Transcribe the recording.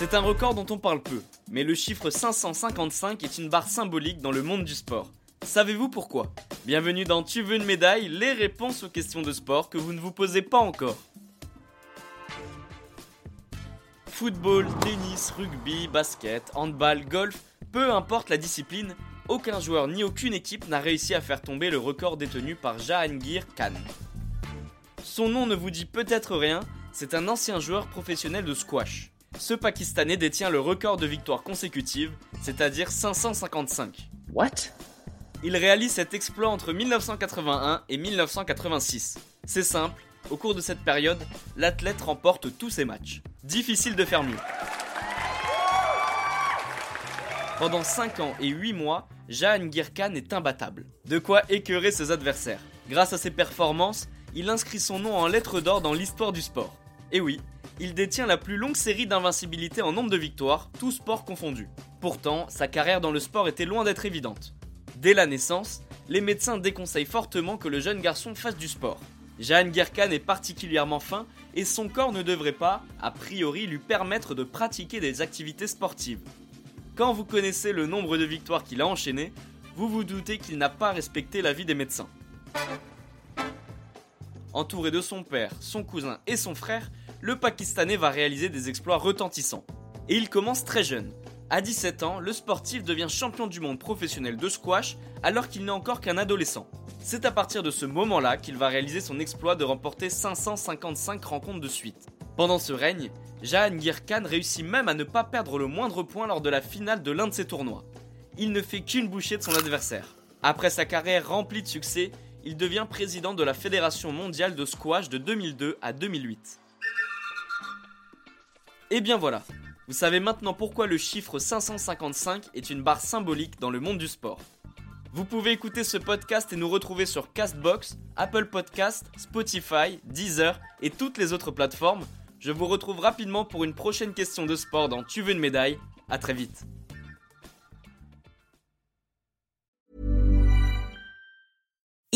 C'est un record dont on parle peu, mais le chiffre 555 est une barre symbolique dans le monde du sport. Savez-vous pourquoi? Bienvenue dans Tu veux une médaille Les réponses aux questions de sport que vous ne vous posez pas encore. Football, tennis, rugby, basket, handball, golf, peu importe la discipline, aucun joueur ni aucune équipe n'a réussi à faire tomber le record détenu par Jahangir Khan. Son nom ne vous dit peut-être rien, c'est un ancien joueur professionnel de squash. Ce Pakistanais détient le record de victoires consécutives, c'est-à-dire 555. What? Il réalise cet exploit entre 1981 et 1986. C'est simple, au cours de cette période, l'athlète remporte tous ses matchs. Difficile de faire mieux. Pendant 5 ans et 8 mois, Jahangir Khan est imbattable. De quoi écœurer ses adversaires. Grâce à ses performances, il inscrit son nom en lettres d'or dans l'histoire du sport. Et oui, il détient la plus longue série d'invincibilité en nombre de victoires, tous sports confondus. Pourtant, sa carrière dans le sport était loin d'être évidente. Dès la naissance, les médecins déconseillent fortement que le jeune garçon fasse du sport. Jahangir Khan est particulièrement fin et son corps ne devrait pas, a priori, lui permettre de pratiquer des activités sportives. Quand vous connaissez le nombre de victoires qu'il a enchaînées, vous vous doutez qu'il n'a pas respecté l'avis des médecins. Entouré de son père, son cousin et son frère, le Pakistanais va réaliser des exploits retentissants. Et il commence très jeune. À 17 ans, le sportif devient champion du monde professionnel de squash alors qu'il n'est encore qu'un adolescent. C'est à partir de ce moment-là qu'il va réaliser son exploit de remporter 555 rencontres de suite. Pendant ce règne, Jahangir Khan réussit même à ne pas perdre le moindre point lors de la finale de l'un de ses tournois. Il ne fait qu'une bouchée de son adversaire. Après sa carrière remplie de succès, il devient président de la Fédération mondiale de squash de 2002 à 2008. Et bien voilà, vous savez maintenant pourquoi le chiffre 555 est une barre symbolique dans le monde du sport. Vous pouvez écouter ce podcast et nous retrouver sur Castbox, Apple Podcast, Spotify, Deezer et toutes les autres plateformes je vous retrouve rapidement pour une prochaine question de sport dans Tu veux une médaille. À très vite.